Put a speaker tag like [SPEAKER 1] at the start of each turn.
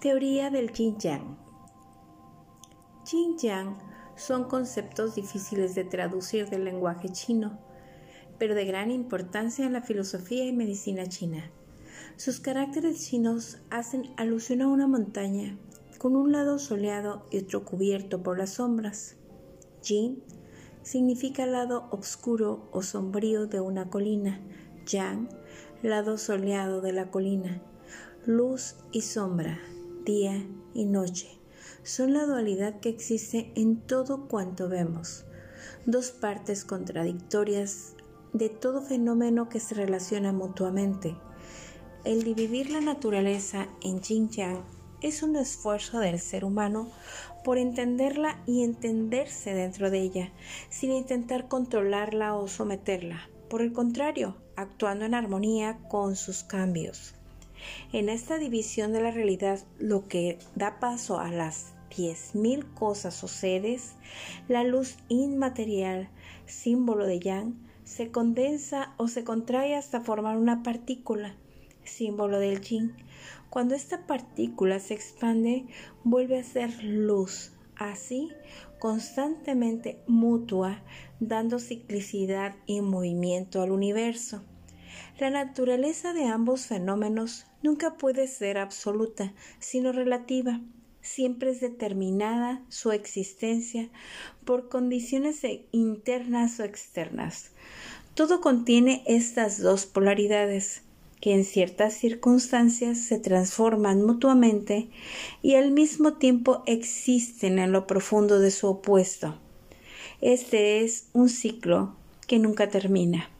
[SPEAKER 1] Teoría del Yin-Yang. Yin-Yang son conceptos difíciles de traducir del lenguaje chino, pero de gran importancia en la filosofía y medicina china. Sus caracteres chinos hacen alusión a una montaña con un lado soleado y otro cubierto por las sombras. Yin significa lado oscuro o sombrío de una colina, Yang, lado soleado de la colina, luz y sombra, día y noche. Son la dualidad que existe en todo cuanto vemos, dos partes contradictorias de todo fenómeno que se relaciona mutuamente. El dividir la naturaleza en yin yang es un esfuerzo del ser humano por entenderla y entenderse dentro de ella, sin intentar controlarla o someterla. Por el contrario, actuando en armonía con sus cambios. En esta división de la realidad, lo que da paso a las diez mil cosas o sedes, la luz inmaterial, símbolo de Yang, se condensa o se contrae hasta formar una partícula, símbolo del Yin. Cuando esta partícula se expande, vuelve a ser luz, así constantemente mutua, dando ciclicidad y movimiento al universo. La naturaleza de ambos fenómenos nunca puede ser absoluta, sino relativa. Siempre es determinada su existencia por condiciones internas o externas. Todo contiene estas dos polaridades, que en ciertas circunstancias se transforman mutuamente y al mismo tiempo existen en lo profundo de su opuesto. Este es un ciclo que nunca termina.